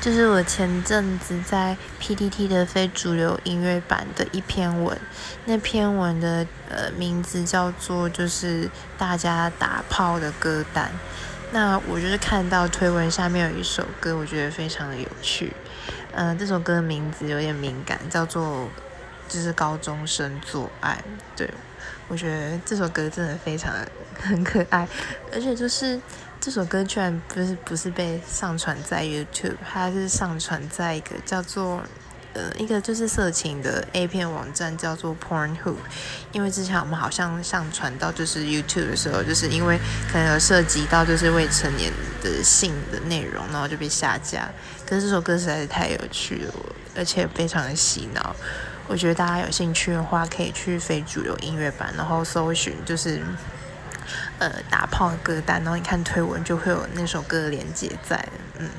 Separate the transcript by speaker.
Speaker 1: 就是我前阵子在 PTT 的非主流音乐版的一篇文，那篇文的呃名字叫做就是大家打炮的歌单。那我就是看到推文下面有一首歌，我觉得非常的有趣。嗯，这首歌的名字有点敏感，叫做就是高中生做爱。对，我觉得这首歌真的非常的很可爱，而且就是。这首歌居然不是不是被上传在 YouTube，它是上传在一个叫做呃一个就是色情的 A 片网站叫做 Pornhub。因为之前我们好像上传到就是 YouTube 的时候，就是因为可能有涉及到就是未成年的性的内容，然后就被下架。可是这首歌实在是太有趣了，而且非常的洗脑。我觉得大家有兴趣的话，可以去非主流音乐版，然后搜寻就是。呃，打炮歌单，然后你看推文就会有那首歌的连接在，嗯。